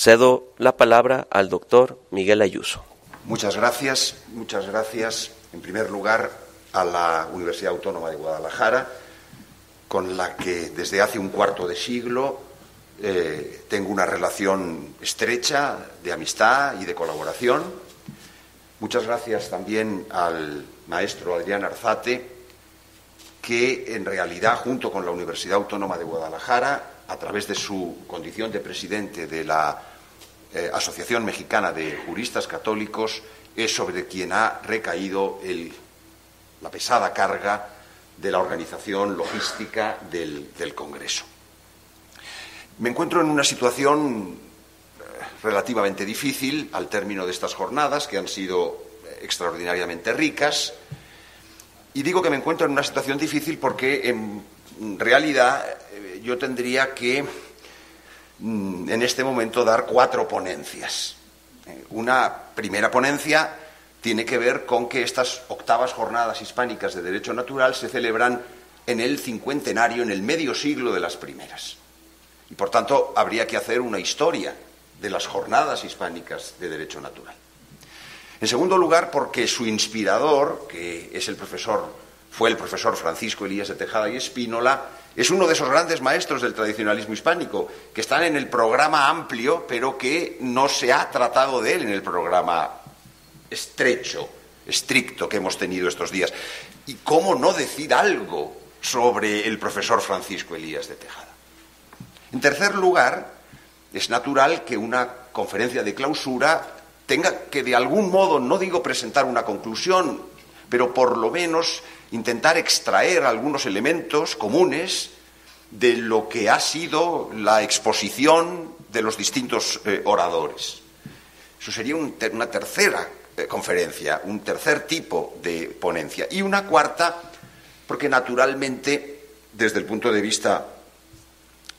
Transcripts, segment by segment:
Cedo la palabra al doctor Miguel Ayuso. Muchas gracias, muchas gracias. En primer lugar, a la Universidad Autónoma de Guadalajara, con la que desde hace un cuarto de siglo eh, tengo una relación estrecha de amistad y de colaboración. Muchas gracias también al maestro Adrián Arzate, que en realidad, junto con la Universidad Autónoma de Guadalajara, a través de su condición de presidente de la eh, Asociación Mexicana de Juristas Católicos, es sobre quien ha recaído la pesada carga de la organización logística del, Congreso. Me encuentro en una situación eh, relativamente difícil al término de estas jornadas, que han sido eh, extraordinariamente ricas. Y digo que me encuentro en una situación difícil porque en realidad yo tendría que en este momento dar cuatro ponencias. Una primera ponencia tiene que ver con que estas octavas jornadas hispánicas de derecho natural se celebran en el cincuentenario, en el medio siglo de las primeras. Y por tanto habría que hacer una historia de las jornadas hispánicas de derecho natural. En segundo lugar, porque su inspirador, que es el profesor, fue el profesor Francisco Elías de Tejada y Espínola, es uno de esos grandes maestros del tradicionalismo hispánico, que están en el programa amplio, pero que no se ha tratado de él en el programa estrecho, estricto que hemos tenido estos días. ¿Y cómo no decir algo sobre el profesor Francisco Elías de Tejada? En tercer lugar, es natural que una conferencia de clausura tenga que de algún modo, no digo presentar una conclusión, pero por lo menos intentar extraer algunos elementos comunes de lo que ha sido la exposición de los distintos eh, oradores. Eso sería una tercera eh, conferencia, un tercer tipo de ponencia. Y una cuarta, porque naturalmente, desde el punto de vista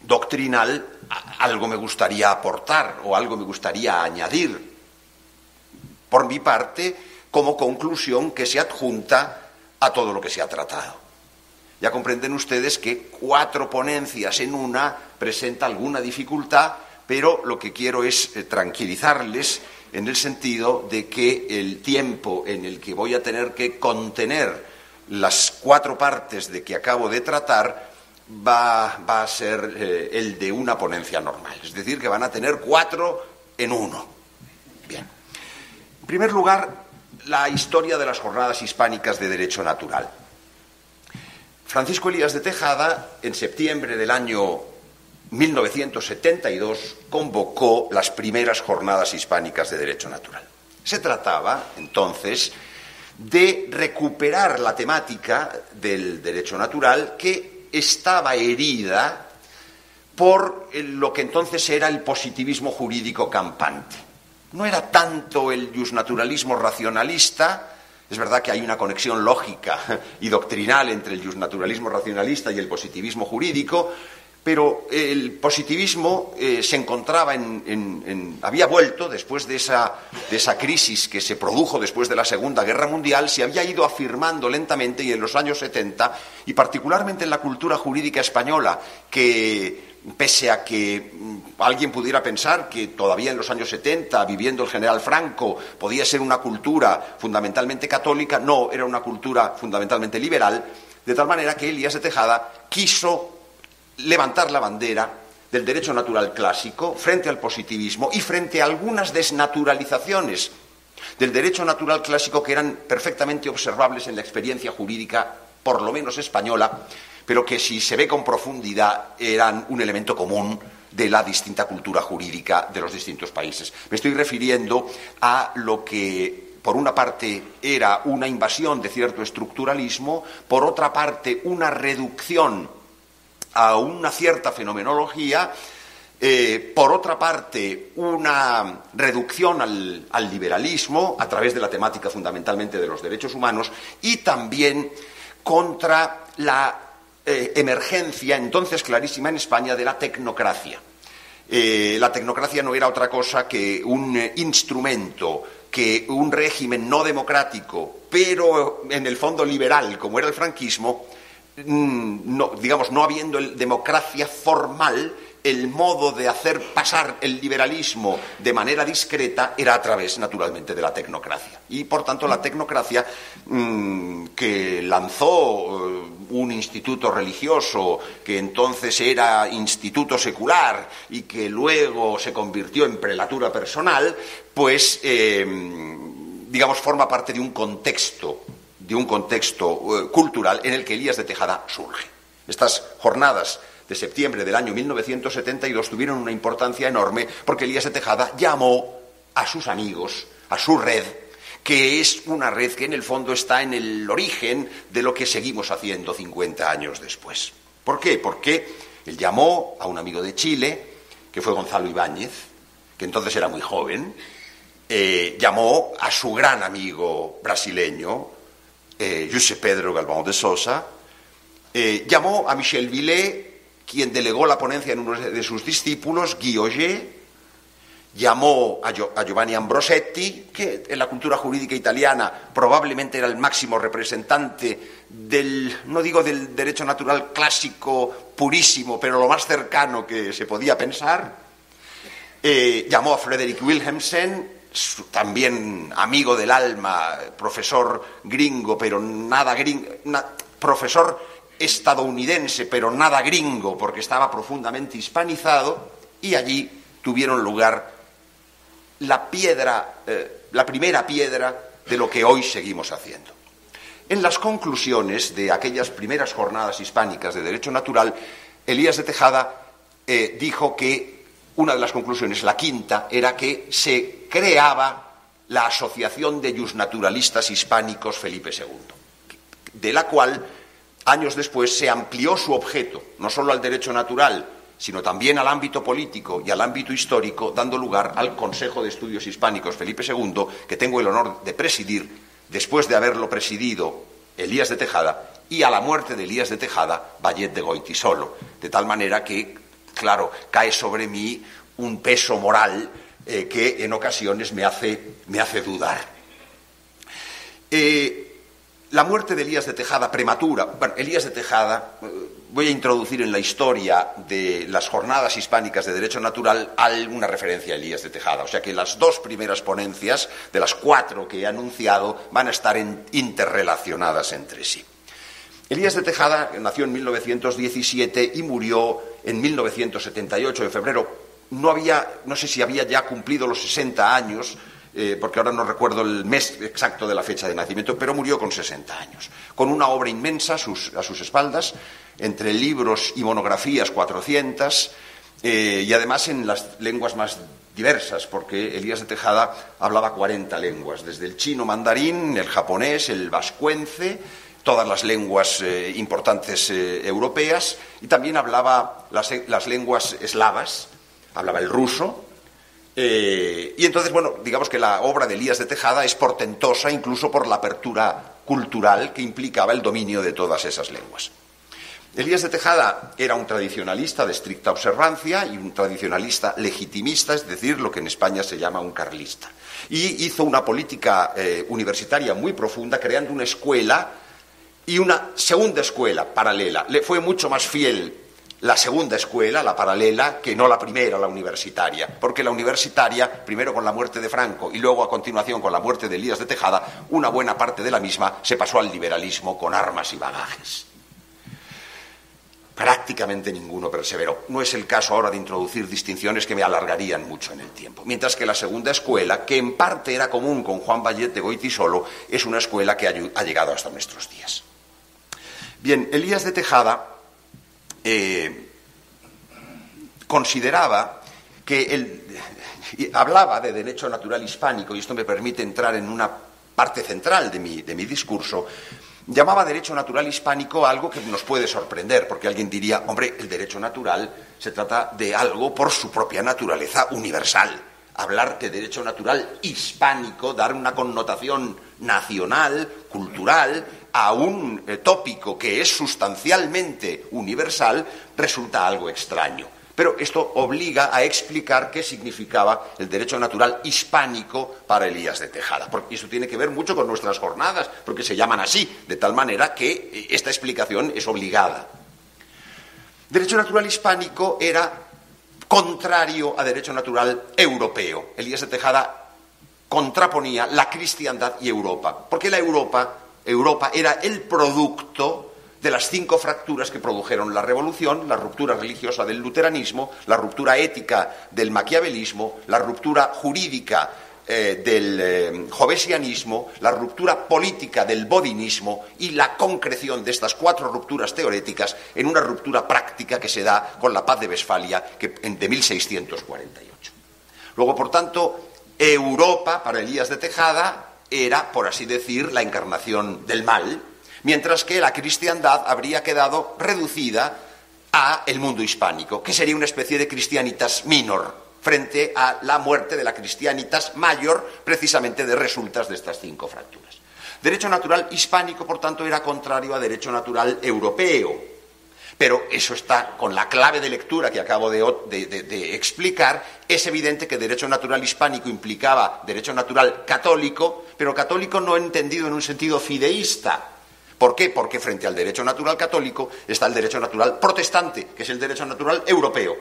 doctrinal, algo me gustaría aportar o algo me gustaría añadir. Por mi parte, como conclusión que se adjunta a todo lo que se ha tratado. Ya comprenden ustedes que cuatro ponencias en una presenta alguna dificultad, pero lo que quiero es eh, tranquilizarles en el sentido de que el tiempo en el que voy a tener que contener las cuatro partes de que acabo de tratar va, a ser eh, el de una ponencia normal. Es decir, que van a tener cuatro en uno. Bien. En primer lugar, la historia de las jornadas hispánicas de derecho natural. Francisco Elías de Tejada, en septiembre del año 1972 convocó las primeras jornadas hispánicas de derecho natural. Se trataba, entonces, de recuperar la temática del derecho natural que estaba herida por lo que entonces era el positivismo jurídico campante. No era tanto el justnaturalismo racionalista, es verdad que hay una conexión lógica y doctrinal entre el justnaturalismo racionalista y el positivismo jurídico, pero el positivismo eh, se encontraba en, había vuelto después de esa, de esa crisis que se produjo después de la Segunda Guerra Mundial, se había ido afirmando lentamente y en los años 70, y particularmente en la cultura jurídica española, que pese a que mm, alguien pudiera pensar que todavía en los años 70, viviendo el general Franco, podía ser una cultura fundamentalmente católica, no, era una cultura fundamentalmente liberal, de tal manera que Elías de Tejada quiso levantar la bandera del derecho natural clásico frente al positivismo y frente a algunas desnaturalizaciones del derecho natural clásico que eran perfectamente observables en la experiencia jurídica, por lo menos española, pero que si se ve con profundidad eran un elemento común de la distinta cultura jurídica de los distintos países. Me estoy refiriendo a lo que por una parte era una invasión de cierto estructuralismo, por otra parte una reducción a una cierta fenomenología, eh, por otra parte, una reducción al, liberalismo a través de la temática fundamentalmente de los derechos humanos y también contra la eh, emergencia, entonces clarísima en España, de la tecnocracia. Eh, la tecnocracia no era otra cosa que un instrumento, que un régimen no democrático, pero en el fondo liberal, como era el franquismo, Mm, no, digamos, no habiendo democracia formal el modo de hacer pasar el liberalismo de manera discreta era a través, naturalmente, de la tecnocracia. Y, por tanto, la tecnocracia mm, que lanzó eh, un instituto religioso que entonces era instituto secular y que luego se convirtió en prelatura personal, pues, eh, digamos, forma parte de un contexto, de un contexto eh, cultural en el que Elías de Tejada surge. Estas jornadas de septiembre del año 1972 tuvieron una importancia enorme porque Elías de Tejada llamó a sus amigos, a su red, que es una red que en el fondo está en el origen de lo que seguimos haciendo 50 años después. ¿Por qué? Porque él llamó a un amigo de Chile, que fue Gonzalo Ibáñez, que entonces era muy joven, eh, llamó a su gran amigo brasileño, eh, José Pedro Galvão de Sosa, eh, llamó a Michel Villet, quien delegó la ponencia en uno de sus discípulos, Guy llamó a, Giovanni Ambrosetti, que en la cultura jurídica italiana probablemente era el máximo representante del, no digo del derecho natural clásico purísimo, pero lo más cercano que se podía pensar. Eh, llamó a Frederick Wilhelmsen, también amigo del alma, profesor gringo, pero nada gringo, profesor estadounidense, pero nada gringo, porque estaba profundamente hispanizado, y allí tuvieron lugar la piedra, eh, la primera piedra de lo que hoy seguimos haciendo. En las conclusiones de aquellas primeras jornadas hispánicas de derecho natural, Elías de Tejada eh, dijo que una de las conclusiones, la quinta, era que se creaba la Asociación de Naturalistas Hispánicos Felipe II, de la cual años después se amplió su objeto, no solo al derecho natural, sino también al ámbito político y al ámbito histórico, dando lugar al Consejo de Estudios Hispánicos Felipe II, que tengo el honor de presidir, después de haberlo presidido Elías de Tejada, y a la muerte de Elías de Tejada, Vallet de Goitisolo, de tal manera que, claro, cae sobre mí un peso moral eh, que en ocasiones me hace, me hace dudar. Eh, la muerte de Elías de Tejada prematura. Bueno, Elías de Tejada, eh, voy a introducir en la historia de las jornadas hispánicas de derecho natural alguna referencia a Elías de Tejada. O sea que las dos primeras ponencias, de las cuatro que he anunciado, van a estar interrelacionadas entre sí. Elías de Tejada nació en 1917 y murió en 1978, en febrero. No, había, no sé si había ya cumplido los 60 años, eh, porque ahora no recuerdo el mes exacto de la fecha de nacimiento, pero murió con 60 años, con una obra inmensa a sus, espaldas, entre libros y monografías 400, eh, y además en las lenguas más diversas, porque Elías de Tejada hablaba 40 lenguas, desde el chino mandarín, el japonés, el vascuence, todas las lenguas eh, importantes europeas, y también hablaba las lenguas eslavas, hablaba el ruso, eh, y entonces, bueno, digamos que la obra de Elías de Tejada es portentosa incluso por la apertura cultural que implicaba el dominio de todas esas lenguas. Elías de Tejada era un tradicionalista de estricta observancia y un tradicionalista legitimista, es decir, lo que en España se llama un carlista. Y hizo una política eh, universitaria muy profunda, creando una escuela y una segunda escuela paralela. Le fue mucho más fiel la segunda escuela, la paralela, que no la primera, la universitaria, porque la universitaria, primero con la muerte de Franco y luego a continuación con la muerte de Elías de Tejada, una buena parte de la misma se pasó al liberalismo con armas y bagajes. Prácticamente ninguno perseveró. No es el caso ahora de introducir distinciones que me alargarían mucho en el tiempo. Mientras que la segunda escuela, que en parte era común con Juan Vallet de Goitisolo, es una escuela que ha llegado hasta nuestros días. Bien, Elías de Tejada eh, consideraba que hablaba de derecho natural hispánico, y esto me permite entrar en una parte central de mi, de mi discurso, llamaba derecho natural hispánico algo que nos puede sorprender, porque alguien diría, hombre, el derecho natural se trata de algo por su propia naturaleza universal. Hablar de derecho natural hispánico, dar una connotación nacional, cultural, a un eh, tópico que es sustancialmente universal resulta algo extraño. Pero esto obliga a explicar qué significaba el derecho natural hispánico para Elías de Tejada. Porque eso tiene que ver mucho con nuestras jornadas, porque se llaman así, de tal manera que eh, esta explicación es obligada. Derecho natural hispánico era contrario a derecho natural europeo. Elías de Tejada contraponía la cristiandad y Europa, porque la Europa, Europa era el producto de las cinco fracturas que produjeron la revolución, la ruptura religiosa del luteranismo, la ruptura ética del maquiavelismo, la ruptura jurídica eh, del eh, jovesianismo, la ruptura política del bodinismo y la concreción de estas cuatro rupturas teoréticas en una ruptura práctica que se da con la paz de Westfalia que, de 1648. Luego, por tanto, Europa, para Elías de Tejada, era, por así decir, la encarnación del mal, mientras que la cristiandad habría quedado reducida a el mundo hispánico, que sería una especie de cristianitas minor, frente a la muerte de la Cristianitas Mayor, precisamente de resultas de estas cinco fracturas. Derecho natural hispánico, por tanto, era contrario a derecho natural europeo. Pero eso está con la clave de lectura que acabo de, explicar. Es evidente que derecho natural hispánico implicaba derecho natural católico, pero católico no entendido en un sentido fideísta. ¿Por qué? Porque frente al derecho natural católico está el derecho natural protestante, que es el derecho natural europeo.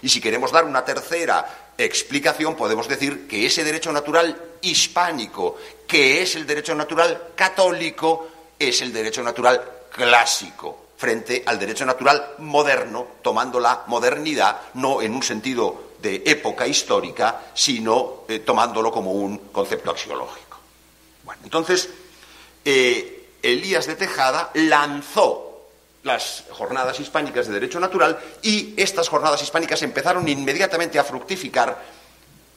Y si queremos dar una tercera explicación, podemos decir que ese derecho natural hispánico, que es el derecho natural católico, es el derecho natural clásico frente al derecho natural moderno, tomando la modernidad no en un sentido de época histórica, sino eh, tomándolo como un concepto axiológico. Bueno, entonces, eh, Elías de Tejada lanzó las jornadas hispánicas de derecho natural y estas jornadas hispánicas empezaron inmediatamente a fructificar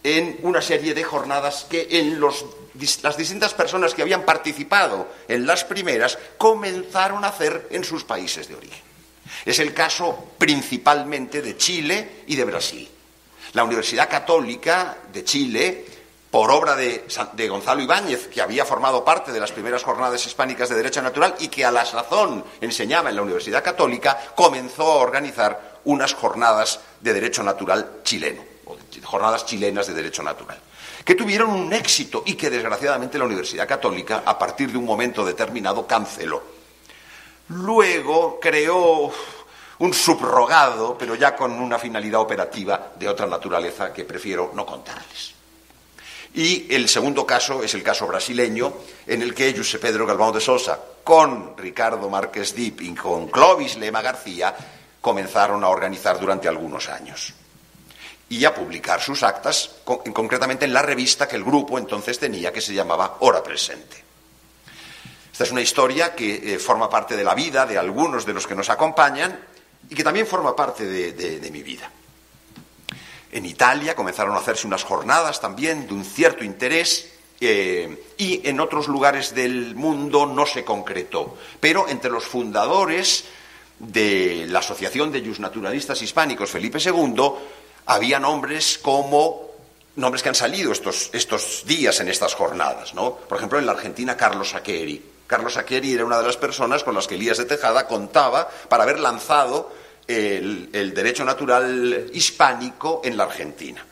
en una serie de jornadas que en las distintas personas que habían participado en las primeras comenzaron a hacer en sus países de origen. Es el caso principalmente de Chile y de Brasil. La Universidad Católica de Chile por obra de, Gonzalo Ibáñez, que había formado parte de las primeras jornadas hispánicas de Derecho Natural y que a la sazón enseñaba en la Universidad Católica, comenzó a organizar unas jornadas de Derecho Natural chileno, jornadas chilenas de Derecho Natural, que tuvieron un éxito y que desgraciadamente la Universidad Católica, a partir de un momento determinado, canceló. Luego creó un subrogado, pero ya con una finalidad operativa de otra naturaleza que prefiero no contarles. Y el segundo caso es el caso brasileño, en el que José Pedro Galvão de Sosa, con Ricardo Márquez Dip y con Clovis Lema García, comenzaron a organizar durante algunos años y a publicar sus actas, concretamente en la revista que el grupo entonces tenía, que se llamaba Hora Presente. Esta es una historia que eh, forma parte de la vida de algunos de los que nos acompañan y que también forma parte de mi vida. En Italia comenzaron a hacerse unas jornadas también de un cierto interés eh, y en otros lugares del mundo no se concretó. Pero entre los fundadores de la Asociación de Naturalistas Hispánicos, Felipe II, había nombres como nombres que han salido estos, estos días en estas jornadas. ¿no? Por ejemplo, en la Argentina, Carlos Aqueri. Carlos Aqueri era una de las personas con las que Elías de Tejada contaba para haber lanzado el, derecho natural hispánico en la Argentina.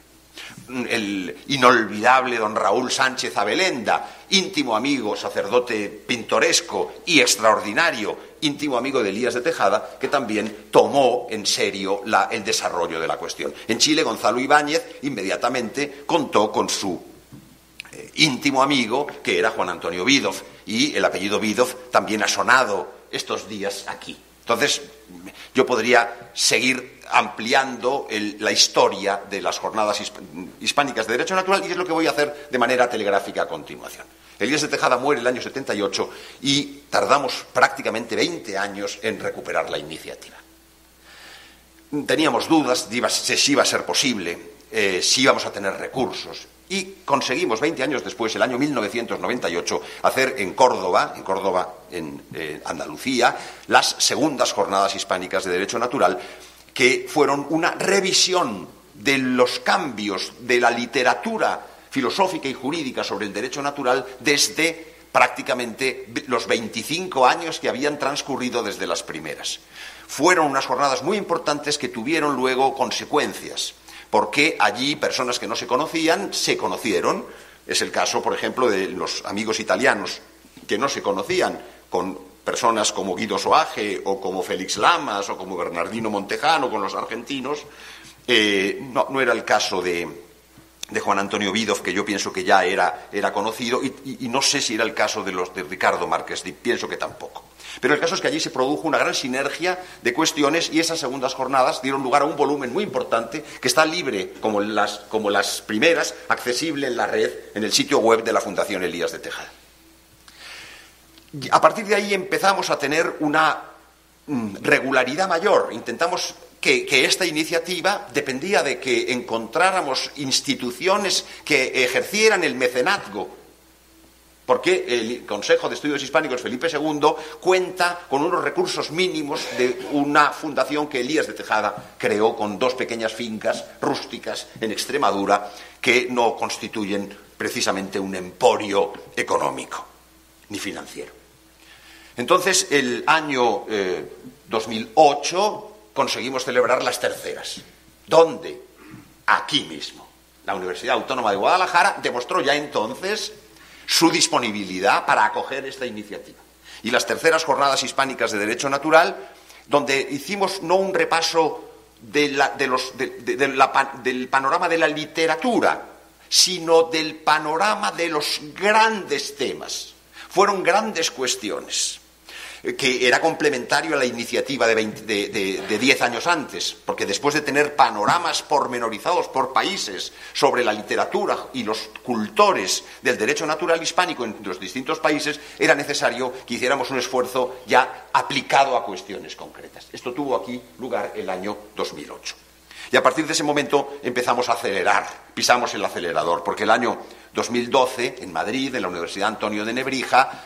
El inolvidable don Raúl Sánchez Abelenda, íntimo amigo, sacerdote pintoresco y extraordinario, íntimo amigo de Elías de Tejada, que también tomó en serio el desarrollo de la cuestión. En Chile, Gonzalo Ibáñez inmediatamente contó con su eh, íntimo amigo, que era Juan Antonio Vidov, y el apellido Vidov también ha sonado estos días aquí. Entonces, yo podría seguir ampliando la historia de las jornadas hispánicas de Derecho Natural y es lo que voy a hacer de manera telegráfica a continuación. Elías de Tejada muere el año 78 y tardamos prácticamente 20 años en recuperar la iniciativa. Teníamos dudas de si iba a ser posible, eh, si íbamos a tener recursos. Y conseguimos, 20 años después, el año 1998, hacer en Córdoba, en Córdoba, en eh, Andalucía, las segundas jornadas hispánicas de Derecho Natural, que fueron una revisión de los cambios de la literatura filosófica y jurídica sobre el derecho natural desde prácticamente los 25 años que habían transcurrido desde las primeras. Fueron unas jornadas muy importantes que tuvieron luego consecuencias porque allí personas que no se conocían se conocieron. Es el caso, por ejemplo, de los amigos italianos que no se conocían con personas como Guido Soage o como Félix Lamas o como Bernardino Montejano con los argentinos Eh, no, no, era el caso de, de, Juan Antonio Vidov, que yo pienso que ya era, era conocido, y, no sé si era el caso de los de Ricardo Márquez, pienso que tampoco. Pero el caso es que allí se produjo una gran sinergia de cuestiones y esas segundas jornadas dieron lugar a un volumen muy importante que está libre, como las, como las primeras, accesible en la red, en el sitio web de la Fundación Elías de Tejada. A partir de ahí empezamos a tener una mm, regularidad mayor. Intentamos que, esta iniciativa dependía de que encontráramos instituciones que ejercieran el mecenazgo porque el Consejo de Estudios Hispánicos Felipe II cuenta con unos recursos mínimos de una fundación que Elías de Tejada creó con dos pequeñas fincas rústicas en Extremadura que no constituyen precisamente un emporio económico ni financiero. Entonces, el año eh, 2008 conseguimos celebrar las terceras. ¿Dónde? Aquí mismo. La Universidad Autónoma de Guadalajara demostró ya entonces su disponibilidad para acoger esta iniciativa. Y las terceras jornadas hispánicas de Derecho Natural, donde hicimos no un repaso del panorama de la literatura, sino del panorama de los grandes temas. Fueron grandes cuestiones que era complementario a la iniciativa de, 20, de, de, de, 10 años antes, porque después de tener panoramas pormenorizados por países sobre la literatura y los cultores del derecho natural hispánico en los distintos países, era necesario que hiciéramos un esfuerzo ya aplicado a cuestiones concretas. Esto tuvo aquí lugar el año 2008. Y a partir de ese momento empezamos a acelerar, pisamos el acelerador, porque el año 2012, en Madrid, en la Universidad Antonio de Nebrija,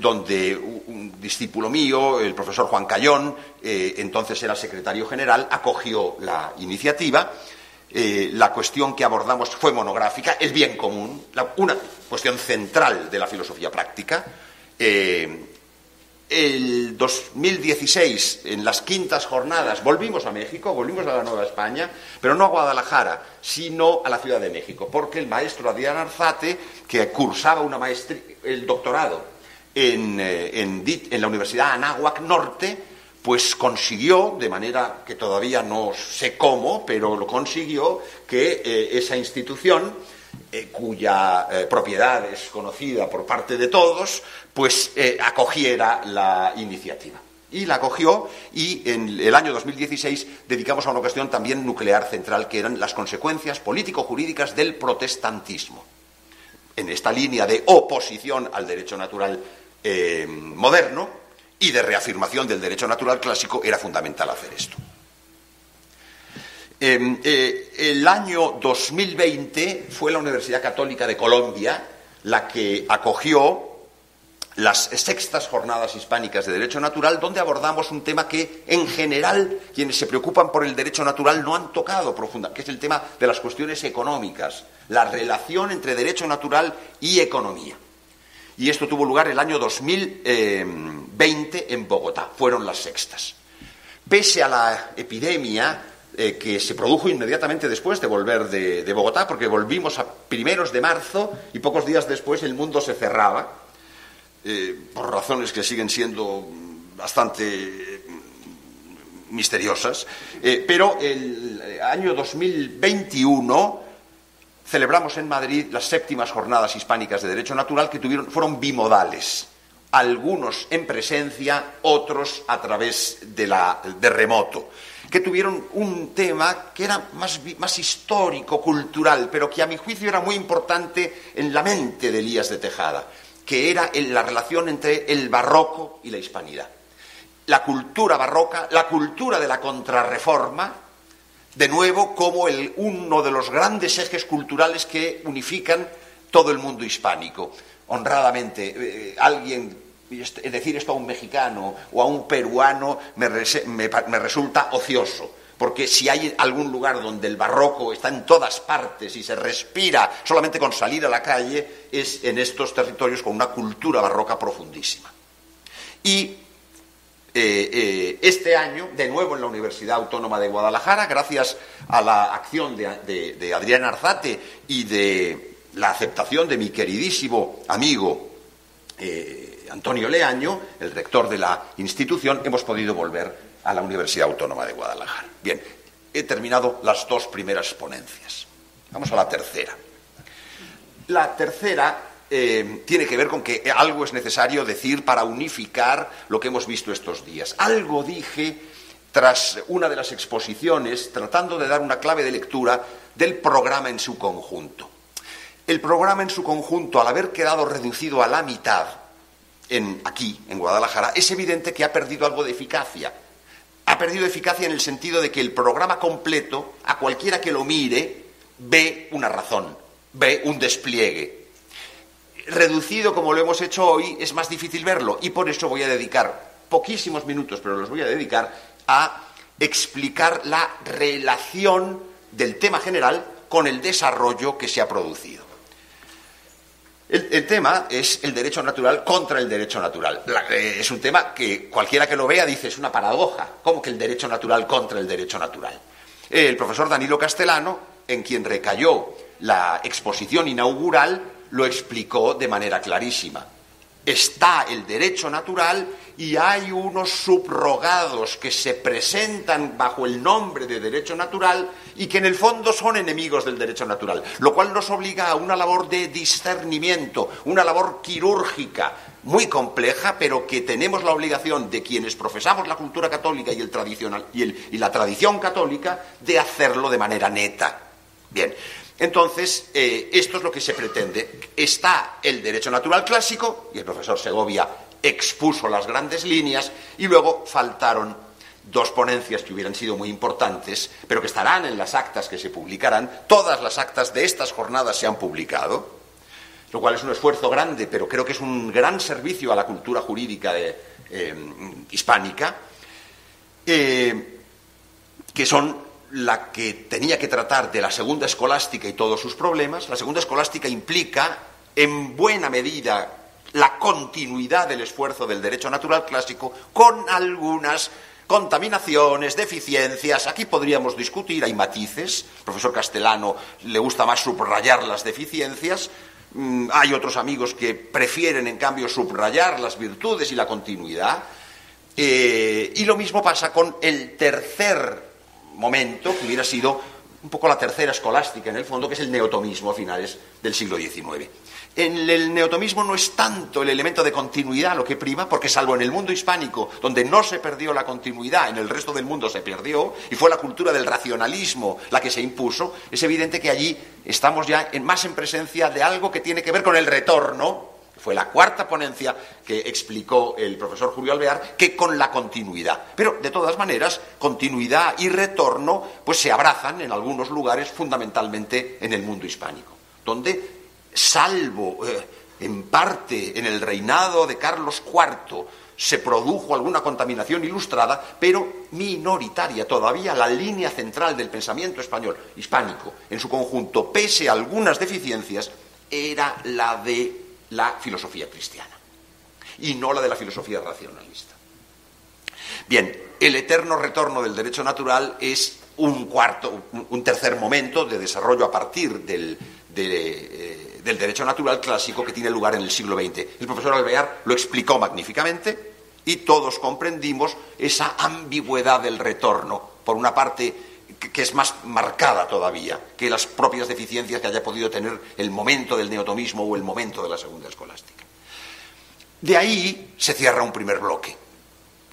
donde un discípulo mío, el profesor Juan Cayón, eh, entonces era secretario general, acogió la iniciativa. Eh, la cuestión que abordamos fue monográfica, el bien común, una cuestión central de la filosofía práctica. Eh, el 2016, en las quintas jornadas, volvimos a México, volvimos a la Nueva España, pero no a Guadalajara, sino a la Ciudad de México, porque el maestro Adrián Arzate, que cursaba una maestría, el doctorado en, en, en, la Universidad Anáhuac Norte, pues consiguió, de manera que todavía no sé cómo, pero lo consiguió, que eh, esa institución, eh, cuya eh, propiedad es conocida por parte de todos, pues acogiera la iniciativa. Y la acogió y en el año 2016 dedicamos a una cuestión también nuclear central, que eran las consecuencias político-jurídicas del protestantismo. En esta línea de oposición al derecho natural eh, moderno y de reafirmación del derecho natural clásico era fundamental hacer esto. Eh, eh, el año 2020 fue la Universidad Católica de Colombia la que acogió las sextas jornadas hispánicas de derecho natural, donde abordamos un tema que, en general, quienes se preocupan por el derecho natural no han tocado profunda, que es el tema de las cuestiones económicas, la relación entre derecho natural y economía y esto tuvo lugar el año 2020 en Bogotá. Fueron las sextas. Pese a la epidemia eh, que se produjo inmediatamente después de volver de, Bogotá, porque volvimos a primeros de marzo y pocos días después el mundo se cerraba, eh, por razones que siguen siendo bastante misteriosas, eh, pero el año 2021 celebramos en Madrid las séptimas jornadas hispánicas de Derecho Natural que fueron bimodales, algunos en presencia, otros a través de, la, de remoto, que tuvieron un tema que era más, histórico, cultural, pero que a mi juicio era muy importante en la mente de Elías de Tejada, que era la relación entre el barroco y la hispanidad. La cultura barroca, la cultura de la contrarreforma, de nuevo como uno de los grandes ejes culturales que unifican todo el mundo hispánico. Honradamente, eh, alguien decir esto a un mexicano o a un peruano me, me, me, resulta ocioso. Porque si hay algún lugar donde el barroco está en todas partes y se respira solamente con salir a la calle, es en estos territorios con una cultura barroca profundísima. Y eh, eh, este año, de nuevo en la Universidad Autónoma de Guadalajara, gracias a la acción de, Adrián Arzate y de la aceptación de mi queridísimo amigo eh, Antonio Leaño, el rector de la institución, hemos podido volver a la Universidad Autónoma de Guadalajara. Bien, he terminado las dos primeras ponencias. Vamos a la tercera. La tercera eh, tiene que ver con que algo es necesario decir para unificar lo que hemos visto estos días. Algo dije tras una de las exposiciones, tratando de dar una clave de lectura del programa en su conjunto. El programa en su conjunto, al haber quedado reducido a la mitad aquí, en Guadalajara, es evidente que ha perdido algo de eficacia. Ha perdido eficacia en el sentido de que el programa completo, a cualquiera que lo mire, ve una razón, ve un despliegue. Reducido como lo hemos hecho hoy, es más difícil verlo y por eso voy a dedicar poquísimos minutos, pero los voy a dedicar a explicar la relación del tema general con el desarrollo que se ha producido. El, tema es el derecho natural contra el derecho natural. Eh, es un tema que cualquiera que lo vea dice es una paradoja. ¿Cómo que el derecho natural contra el derecho natural? El profesor Danilo Castellano, en quien recayó la exposición inaugural, lo explicó de manera clarísima está el derecho natural y hay unos subrogados que se presentan bajo el nombre de derecho natural y que en el fondo son enemigos del derecho natural, lo cual nos obliga a una labor de discernimiento, una labor quirúrgica muy compleja, pero que tenemos la obligación de quienes profesamos la cultura católica y, el tradicional, y, y la tradición católica de hacerlo de manera neta. Bien, entonces, eh, esto es lo que se pretende. Está el derecho natural clásico, y el profesor Segovia expuso las grandes líneas, y luego faltaron dos ponencias que hubieran sido muy importantes, pero que estarán en las actas que se publicarán. Todas las actas de estas jornadas se han publicado, lo cual es un esfuerzo grande, pero creo que es un gran servicio a la cultura jurídica eh, hispánica, eh, que son la que tenía que tratar de la segunda escolástica y todos sus problemas. La segunda escolástica implica, en buena medida, la continuidad del esfuerzo del derecho natural clásico con algunas contaminaciones, deficiencias. Aquí podríamos discutir, hay matices. El profesor Castellano le gusta más subrayar las deficiencias. Mm, hay otros amigos que prefieren, en cambio, subrayar las virtudes y la continuidad. Eh, y lo mismo pasa con el tercer momento que hubiera sido un poco la tercera escolástica en el fondo, que es el neotomismo a finales del siglo XIX. En el neotomismo no es tanto el elemento de continuidad lo que prima, porque salvo en el mundo hispánico, donde no se perdió la continuidad, en el resto del mundo se perdió, y fue la cultura del racionalismo la que se impuso, es evidente que allí estamos ya más en presencia de algo que tiene que ver con el retorno fue la cuarta ponencia que explicó el profesor Julio Alvear, que con la continuidad. Pero, de todas maneras, continuidad y retorno pues se abrazan en algunos lugares, fundamentalmente en el mundo hispánico, donde, salvo eh, en parte en el reinado de Carlos IV, se produjo alguna contaminación ilustrada, pero minoritaria todavía. La línea central del pensamiento español, hispánico, en su conjunto, pese a algunas deficiencias, era la de la filosofía cristiana y no la de la filosofía racionalista. Bien, el eterno retorno del derecho natural es un cuarto, un tercer momento de desarrollo a partir del, eh, del derecho natural clásico que tiene lugar en el siglo XX. El profesor Alvear lo explicó magníficamente y todos comprendimos esa ambigüedad del retorno. Por una parte, que es más marcada todavía que las propias deficiencias que haya podido tener el momento del neotomismo o el momento de la segunda escolástica. De ahí se cierra un primer bloque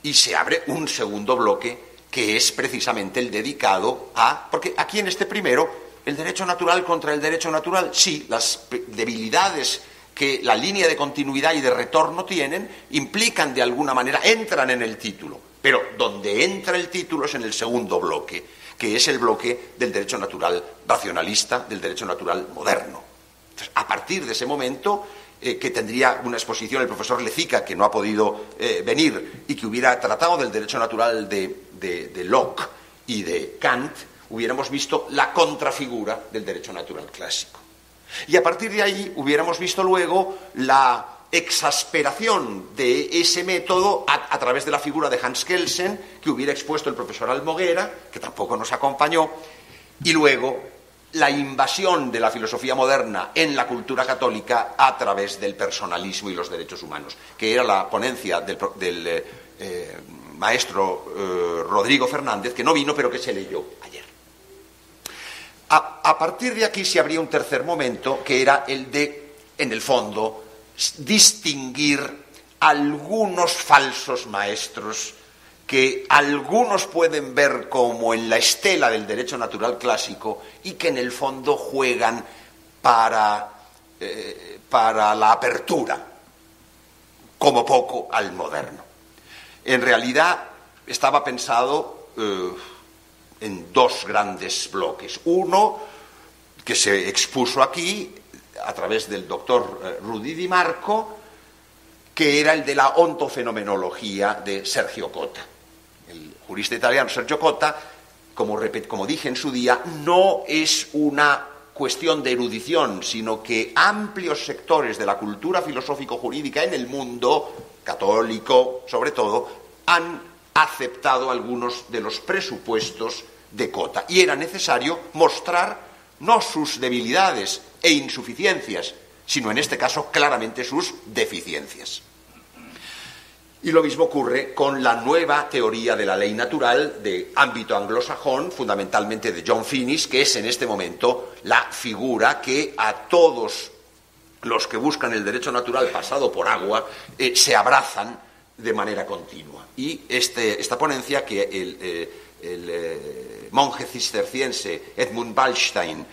y se abre un segundo bloque que es precisamente el dedicado a... Porque aquí en este primero, el derecho natural contra el derecho natural, sí, las debilidades que la línea de continuidad y de retorno tienen implican de alguna manera, entran en el título, pero donde entra el título es en el segundo bloque que es el bloque del derecho natural racionalista, del derecho natural moderno. a partir de ese momento, eh, que tendría una exposición el profesor Lezica, que no ha podido eh, venir, y que hubiera tratado del derecho natural de, de Locke y de Kant, hubiéramos visto la contrafigura del derecho natural clásico. Y a partir de ahí hubiéramos visto luego la exasperación de ese método a, través de la figura de Hans Kelsen, que hubiera expuesto el profesor Almoguera, que tampoco nos acompañó, y luego la invasión de la filosofía moderna en la cultura católica a través del personalismo y los derechos humanos, que era la ponencia del, eh, maestro eh, Rodrigo Fernández, que no vino, pero que se leyó ayer. A, partir de aquí se abría un tercer momento, que era el de, en el fondo, distinguir algunos falsos maestros que algunos pueden ver como en la estela del derecho natural clásico y que en el fondo juegan para, eh, para la apertura, como poco, al moderno. En realidad estaba pensado eh, en dos grandes bloques. Uno, que se expuso aquí a través del doctor eh, Rudy Di Marco, que era el de la ontofenomenología de Sergio Cota. El jurista italiano Sergio Cota, como, como dije en su día, no es una cuestión de erudición, sino que amplios sectores de la cultura filosófico-jurídica en el mundo, católico sobre todo, han aceptado algunos de los presupuestos de Cota. Y era necesario mostrar no sus debilidades e insuficiencias, sino en este caso claramente sus deficiencias. Y lo mismo ocurre con la nueva teoría de la ley natural de ámbito anglosajón, fundamentalmente de John Finnis, que es en este momento la figura que a todos los que buscan el derecho natural pasado por agua eh, se abrazan de manera continua. Y este, esta ponencia que el, eh, eh, monje cisterciense Edmund Wallstein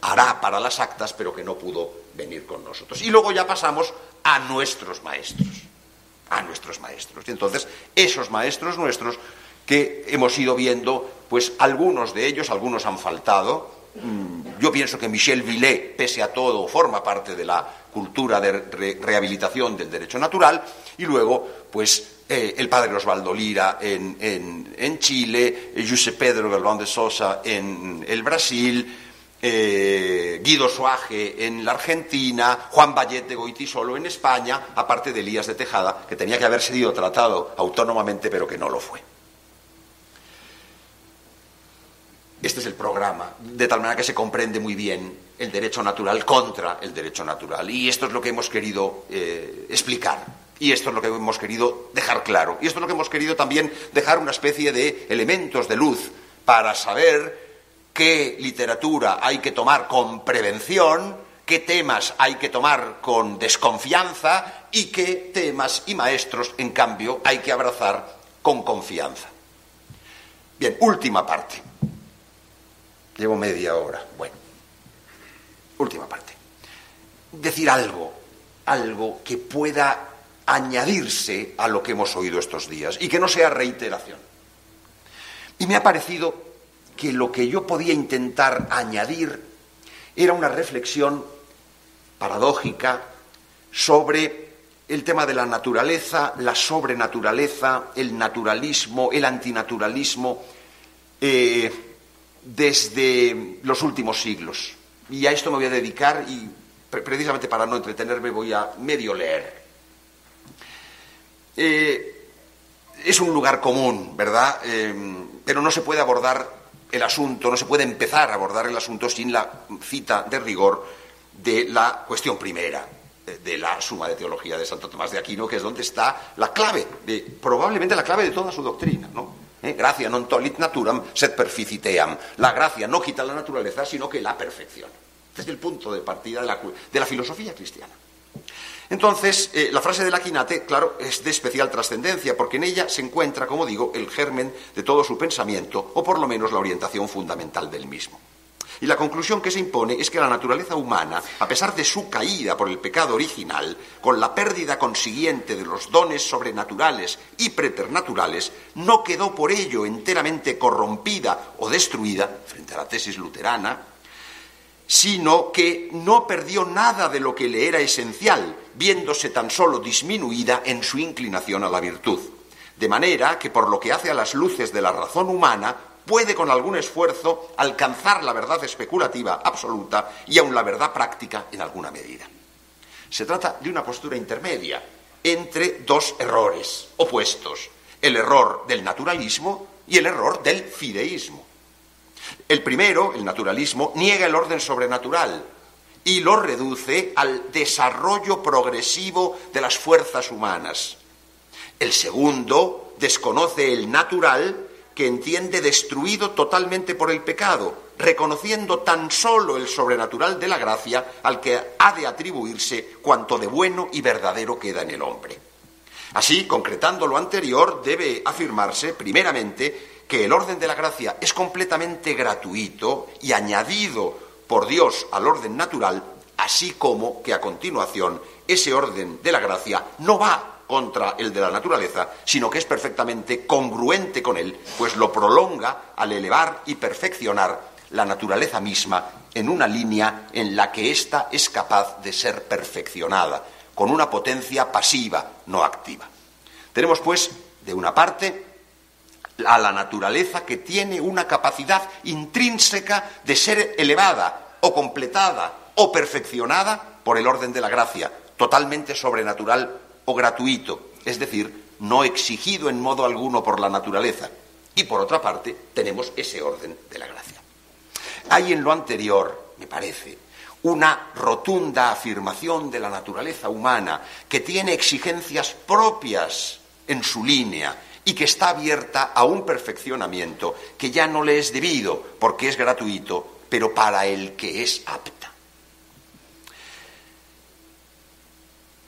hará para las actas, pero que no pudo venir con nosotros. Y luego ya pasamos a nuestros maestros a nuestros maestros. Y entonces, esos maestros nuestros que hemos ido viendo, pues algunos de ellos, algunos han faltado. Mm, yo pienso que Michel Villet, pese a todo, forma parte de la cultura de rehabilitación del derecho natural. Y luego, pues eh, el padre Osvaldo Lira en, en, Chile, José Pedro Galván de Sosa en el Brasil, eh, Guido Suaje en la Argentina, Juan Vallete Goitisolo en España, aparte de Elías de Tejada, que tenía que haber sido tratado autónomamente, pero que no lo fue. Este es el programa, de tal manera que se comprende muy bien el derecho natural contra el derecho natural. Y esto es lo que hemos querido eh, explicar. Y esto es lo que hemos querido dejar claro. Y esto es lo que hemos querido también dejar una especie de elementos de luz para saber qué literatura hay que tomar con prevención, qué temas hay que tomar con desconfianza y qué temas y maestros, en cambio, hay que abrazar con confianza. Bien, última parte. Llevo media hora. Bueno, última parte. Decir algo, algo que pueda añadirse a lo que hemos oído estos días y que no sea reiteración. Y me ha parecido que lo que yo podía intentar añadir era una reflexión paradójica sobre el tema de la naturaleza, la sobrenaturaleza, el naturalismo, el antinaturalismo, eh, desde los últimos siglos. Y a esto me voy a dedicar y precisamente para no entretenerme voy a medio leer. Eh, es un lugar común, ¿verdad? Eh, pero no se puede abordar el asunto, no se puede empezar a abordar el asunto sin la cita de rigor de la cuestión primera, de la suma de teología de Santo Tomás de Aquino, que es donde está la clave, de, probablemente la clave de toda su doctrina, ¿no? ¿Eh? Gracia non tolit naturam, sed perficiteam. La gracia no quita la naturaleza, sino que la perfecciona. Este es el punto de partida de la, filosofía cristiana. Entonces, eh, la frase de la quinate, claro, es de especial trascendencia, porque en ella se encuentra, como digo, el germen de todo su pensamiento, o por lo menos la orientación fundamental del mismo. Y la conclusión que se impone es que la naturaleza humana, a pesar de su caída por el pecado original, con la pérdida consiguiente de los dones sobrenaturales y preternaturales, no quedó por ello enteramente corrompida o destruida, frente a la tesis luterana, sino que no perdió nada de lo que le era esencial, viéndose tan solo disminuida en su inclinación a la virtud. De manera que por lo que hace a las luces de la razón humana, puede con algún esfuerzo alcanzar la verdad especulativa absoluta y aun la verdad práctica en alguna medida. Se trata de una postura intermedia entre dos errores opuestos, el error del naturalismo y el error del fideísmo. El primero, el naturalismo, niega el orden sobrenatural y lo reduce al desarrollo progresivo de las fuerzas humanas. El segundo desconoce el natural que entiende destruido totalmente por el pecado, reconociendo tan solo el sobrenatural de la gracia al que ha de atribuirse cuanto de bueno y verdadero queda en el hombre. Así, concretando lo anterior, debe afirmarse, primeramente, que el orden de la gracia es completamente gratuito y añadido por Dios al orden natural, así como que a continuación ese orden de la gracia no va contra el de la naturaleza, sino que es perfectamente congruente con él, pues lo prolonga al elevar y perfeccionar la naturaleza misma en una línea en la que ésta es capaz de ser perfeccionada, con una potencia pasiva, no activa. Tenemos, pues, de una parte, a la naturaleza que tiene una capacidad intrínseca de ser elevada o completada o perfeccionada por el orden de la gracia, totalmente sobrenatural o gratuito, es decir, no exigido en modo alguno por la naturaleza. Y por otra parte, tenemos ese orden de la gracia. Hay en lo anterior, me parece, una rotunda afirmación de la naturaleza humana que tiene exigencias propias en su línea y que está abierta a un perfeccionamiento que ya no le es debido porque es gratuito, pero para el que es apta.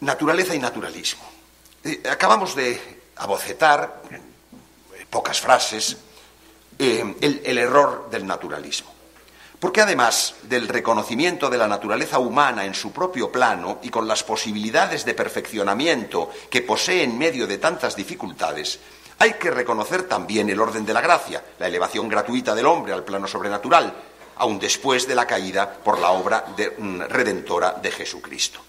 Naturaleza y naturalismo. Eh, acabamos de abocetar, en pocas frases, eh, el error del naturalismo. Porque además del reconocimiento de la naturaleza humana en su propio plano y con las posibilidades de perfeccionamiento que posee en medio de tantas dificultades, hay que reconocer también el orden de la gracia, la elevación gratuita del hombre al plano sobrenatural, aun después de la caída por la obra mm, redentora de Jesucristo.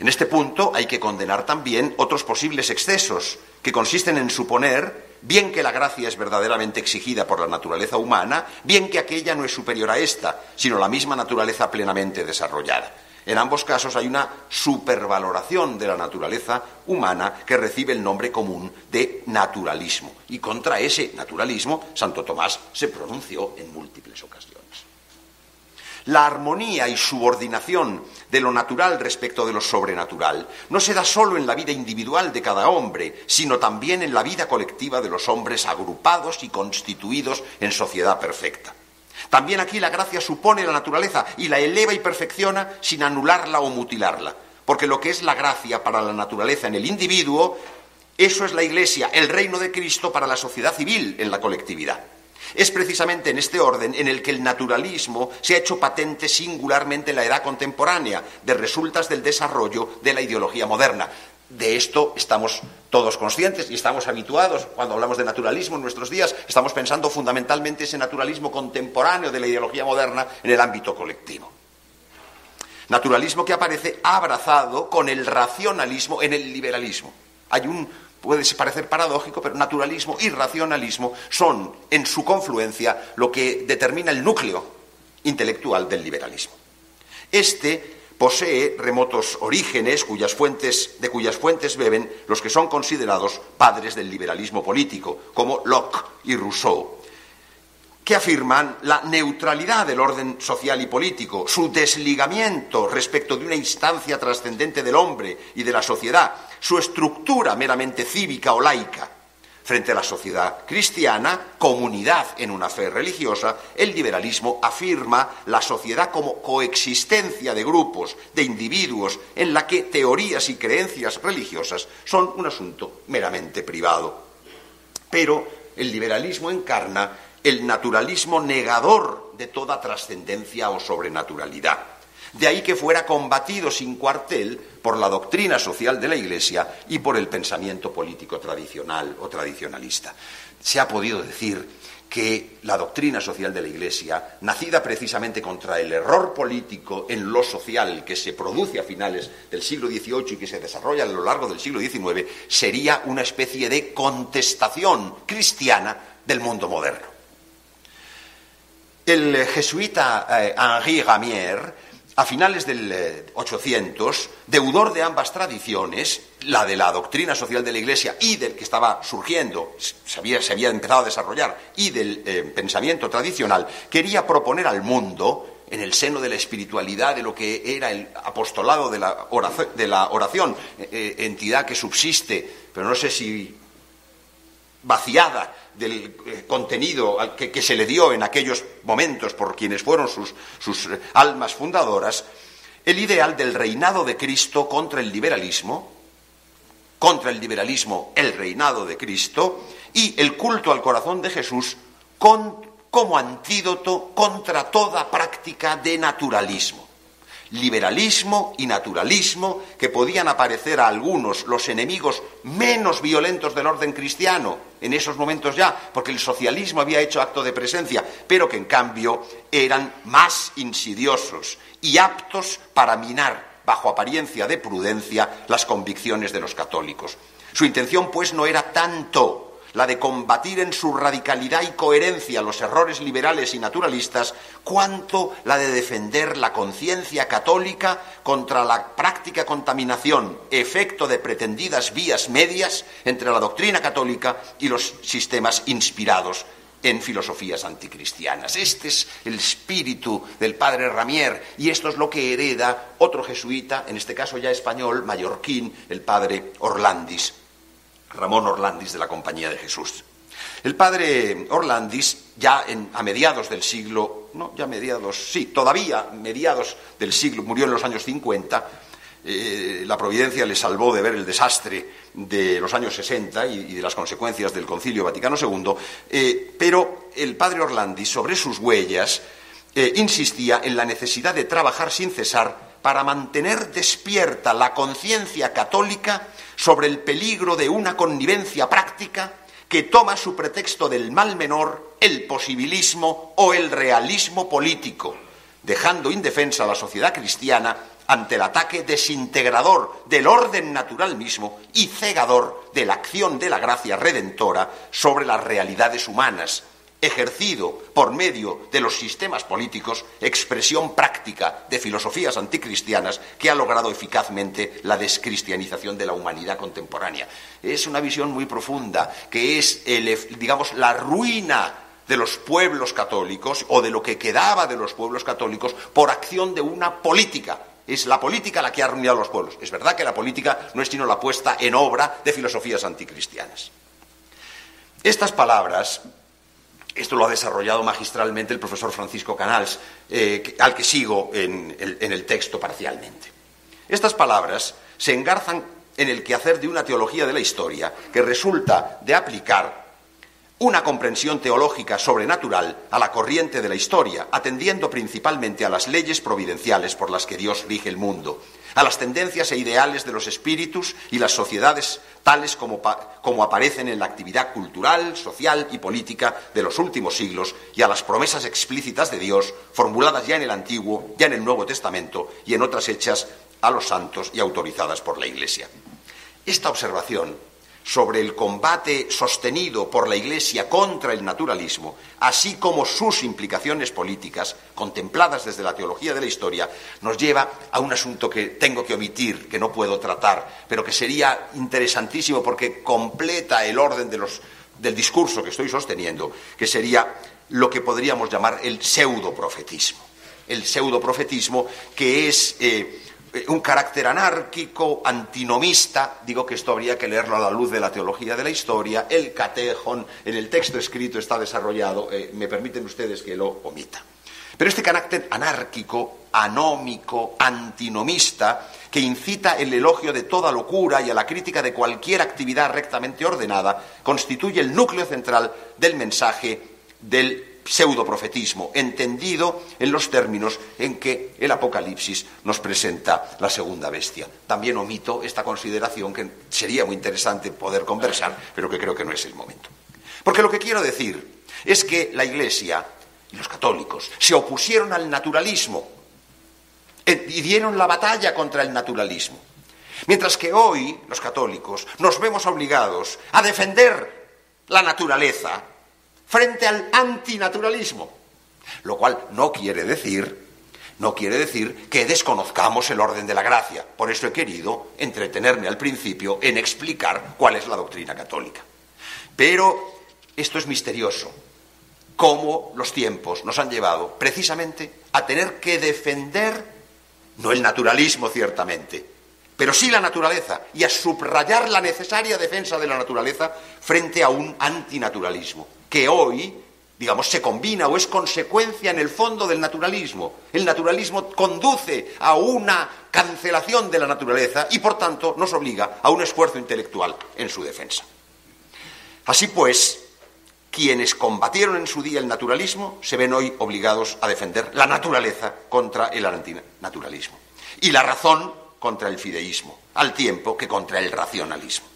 En este punto hay que condenar también otros posibles excesos, que consisten en suponer bien que la gracia es verdaderamente exigida por la naturaleza humana, bien que aquella no es superior a esta, sino la misma naturaleza plenamente desarrollada. En ambos casos hay una supervaloración de la naturaleza humana que recibe el nombre común de naturalismo. Y contra ese naturalismo Santo Tomás se pronunció en múltiples ocasiones. La armonía y subordinación de lo natural respecto de lo sobrenatural no se da solo en la vida individual de cada hombre, sino también en la vida colectiva de los hombres agrupados y constituidos en sociedad perfecta. También aquí la gracia supone la naturaleza y la eleva y perfecciona sin anularla o mutilarla, porque lo que es la gracia para la naturaleza en el individuo, eso es la Iglesia, el reino de Cristo para la sociedad civil en la colectividad. Es precisamente en este orden en el que el naturalismo se ha hecho patente singularmente en la edad contemporánea, de resultas del desarrollo de la ideología moderna. De esto estamos todos conscientes y estamos habituados cuando hablamos de naturalismo en nuestros días, estamos pensando fundamentalmente ese naturalismo contemporáneo de la ideología moderna en el ámbito colectivo. Naturalismo que aparece abrazado con el racionalismo en el liberalismo. Hay un puede parecer paradójico, pero naturalismo y racionalismo son en su confluencia lo que determina el núcleo intelectual del liberalismo. Este posee remotos orígenes cuyas fuentes, de cuyas fuentes beben los que son considerados padres del liberalismo político, como Locke y Rousseau, que afirman la neutralidad del orden social y político, su desligamiento respecto de una instancia trascendente del hombre y de la sociedad, su estructura meramente cívica o laica. Frente a la sociedad cristiana, comunidad en una fe religiosa, el liberalismo afirma la sociedad como coexistencia de grupos, de individuos, en la que teorías y creencias religiosas son un asunto meramente privado. Pero el liberalismo encarna el naturalismo negador de toda trascendencia o sobrenaturalidad. De ahí que fuera combatido sin cuartel por la doctrina social de la Iglesia y por el pensamiento político tradicional o tradicionalista. Se ha podido decir que la doctrina social de la Iglesia, nacida precisamente contra el error político en lo social que se produce a finales del siglo XVIII y que se desarrolla a lo largo del siglo XIX, sería una especie de contestación cristiana del mundo moderno. El jesuita eh, Henri Gamier, a finales del 800, eh, deudor de ambas tradiciones, la de la doctrina social de la Iglesia y del que estaba surgiendo, se había, empezado a desarrollar, y del eh, pensamiento tradicional, quería proponer al mundo en el seno de la espiritualidad, de lo que era el apostolado de la oración, de la oración entidad que subsiste, pero no sé si vaciada del eh, contenido que, se le dio en aquellos momentos por quienes fueron sus, sus eh, almas fundadoras, el ideal del reinado de Cristo contra el liberalismo, contra el liberalismo el reinado de Cristo, y el culto al corazón de Jesús como antídoto contra toda práctica de naturalismo liberalismo y naturalismo que podían aparecer a algunos los enemigos menos violentos del orden cristiano en esos momentos ya, porque el socialismo había hecho acto de presencia, pero que en cambio eran más insidiosos y aptos para minar, bajo apariencia de prudencia, las convicciones de los católicos. Su intención, pues, no era tanto la de combatir en su radicalidad y coherencia los errores liberales y naturalistas, cuanto la de defender la conciencia católica contra la práctica contaminación, efecto de pretendidas vías medias entre la doctrina católica y los sistemas inspirados en filosofías anticristianas. Este es el espíritu del padre Ramier y esto es lo que hereda otro jesuita, en este caso ya español, mallorquín, el padre Orlandis. Ramón Orlandis de la Compañía de Jesús. El padre Orlandis, ya a mediados del siglo, no, ya mediados, sí, todavía mediados del siglo, murió en los años 50, eh, la providencia le salvó de ver el desastre de los años 60 y, de las consecuencias del Concilio Vaticano II, eh, pero el padre Orlandis, sobre sus huellas, eh, insistía en la necesidad de trabajar sin cesar para mantener despierta la conciencia católica sobre el peligro de una connivencia práctica que toma su pretexto del mal menor el posibilismo o el realismo político, dejando indefensa a la sociedad cristiana ante el ataque desintegrador del orden natural mismo y cegador de la acción de la gracia redentora sobre las realidades humanas, ejercido por medio de los sistemas políticos, expresión práctica de filosofías anticristianas que ha logrado eficazmente la descristianización de la humanidad contemporánea. Es una visión muy profunda, que es, digamos, la ruina de los pueblos católicos o de lo que quedaba de los pueblos católicos por acción de una política. Es la política la que ha arruinado a los pueblos. Es verdad que la política no es sino la puesta en obra de filosofías anticristianas. Estas palabras esto lo ha desarrollado magistralmente el profesor Francisco Canals, eh, al que sigo en el, texto parcialmente. Estas palabras se engarzan en el quehacer de una teología de la historia que resulta de aplicar una comprensión teológica sobrenatural a la corriente de la historia, atendiendo principalmente a las leyes providenciales por las que Dios rige el mundo, a las tendencias e ideales de los espíritus y las sociedades tales como, como, aparecen en la actividad cultural, social y política de los últimos siglos y a las promesas explícitas de Dios formuladas ya en el Antiguo, ya en el Nuevo Testamento y en otras hechas a los santos y autorizadas por la Iglesia. Esta observación sobre el combate sostenido por la Iglesia contra el naturalismo, así como sus implicaciones políticas, contempladas desde la teología de la historia, nos lleva a un asunto que tengo que omitir, que no puedo tratar, pero que sería interesantísimo porque completa el orden del discurso que estoy sosteniendo, que sería lo que podríamos llamar el pseudoprofetismo. El pseudoprofetismo que es eh, un carácter anárquico, antinomista, digo que esto habría que leerlo a la luz de la teología de la historia, el catejón, en el texto escrito está desarrollado, eh, me permiten ustedes que lo omita. Pero este carácter anárquico, anómico, antinomista, que incita el elogio de toda locura y a la crítica de cualquier actividad rectamente ordenada, constituye el núcleo central del mensaje del pseudoprofetismo, entendido en los términos en que el Apocalipsis nos presenta la segunda bestia. También omito esta consideración que sería muy interesante poder conversar, pero que creo que no es el momento. Porque lo que quiero decir es que la Iglesia y los católicos se opusieron al naturalismo eh, y dieron la batalla contra el naturalismo. Mientras que hoy los católicos nos vemos obligados a defender la naturaleza frente al antinaturalismo. Lo cual no quiere decir, no quiere decir que desconozcamos el orden de la gracia. Por eso he querido entretenerme al principio en explicar cuál es la doctrina católica. Pero esto es misterioso. Cómo los tiempos nos han llevado precisamente a tener que defender, no el naturalismo ciertamente, pero sí la naturaleza, y a subrayar la necesaria defensa de la naturaleza frente a un antinaturalismo, que hoy, digamos, se combina o es consecuencia en el fondo del naturalismo. El naturalismo conduce a una cancelación de la naturaleza y, por tanto, nos obliga a un esfuerzo intelectual en su defensa. Así pues, quienes combatieron en su día el naturalismo se ven hoy obligados a defender la naturaleza contra el antinaturalismo y la razón contra el fideísmo, al tiempo que contra el racionalismo.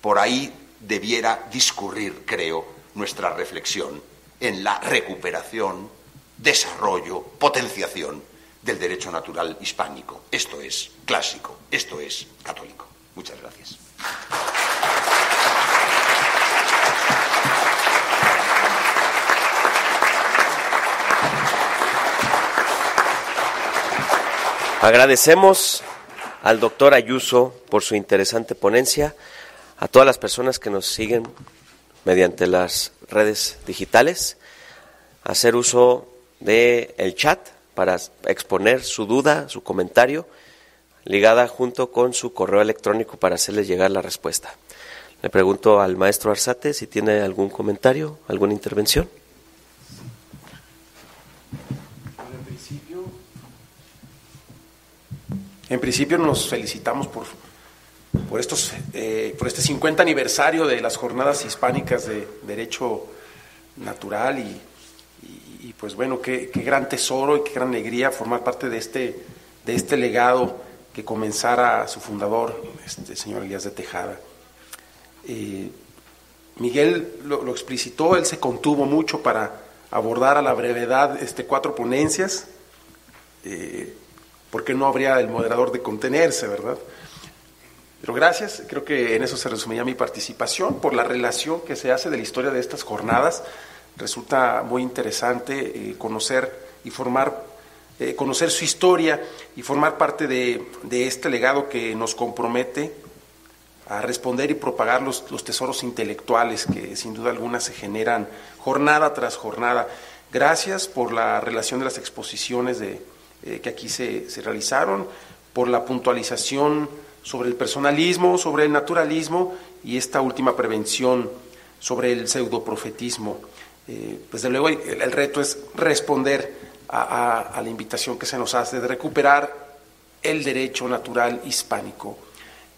Por ahí debiera discurrir, creo, nuestra reflexión en la recuperación, desarrollo, potenciación del derecho natural hispánico. Esto es clásico, esto es católico. Muchas gracias. Agradecemos al doctor Ayuso por su interesante ponencia, a todas las personas que nos siguen mediante las redes digitales, hacer uso del el chat para exponer su duda, su comentario, ligada junto con su correo electrónico para hacerles llegar la respuesta. Le pregunto al maestro Arzate si tiene algún comentario, alguna intervención. En principio nos felicitamos por, por, estos, eh, por este 50 aniversario de las jornadas hispánicas de derecho natural y, pues bueno, qué, gran tesoro y qué gran alegría formar parte de este, de este legado que comenzara su fundador, este señor Elías de Tejada. Eh, Miguel lo, explicitó, él se contuvo mucho para abordar a la brevedad este, cuatro ponencias. Eh, porque no habría el moderador de contenerse, verdad? Pero gracias, creo que en eso se resumía mi participación, por la relación que se hace de la historia de estas jornadas. Resulta muy interesante eh, conocer y formar, eh, conocer su historia y formar parte de, este legado que nos compromete a responder y propagar los, los tesoros intelectuales que sin duda alguna se generan jornada tras jornada. Gracias por la relación de las exposiciones de, eh, que aquí se, realizaron, por la puntualización sobre el personalismo, sobre el naturalismo y esta última prevención sobre el pseudoprofetismo. Eh, pues desde luego el, reto es responder a, la invitación que se nos hace de recuperar el derecho natural hispánico.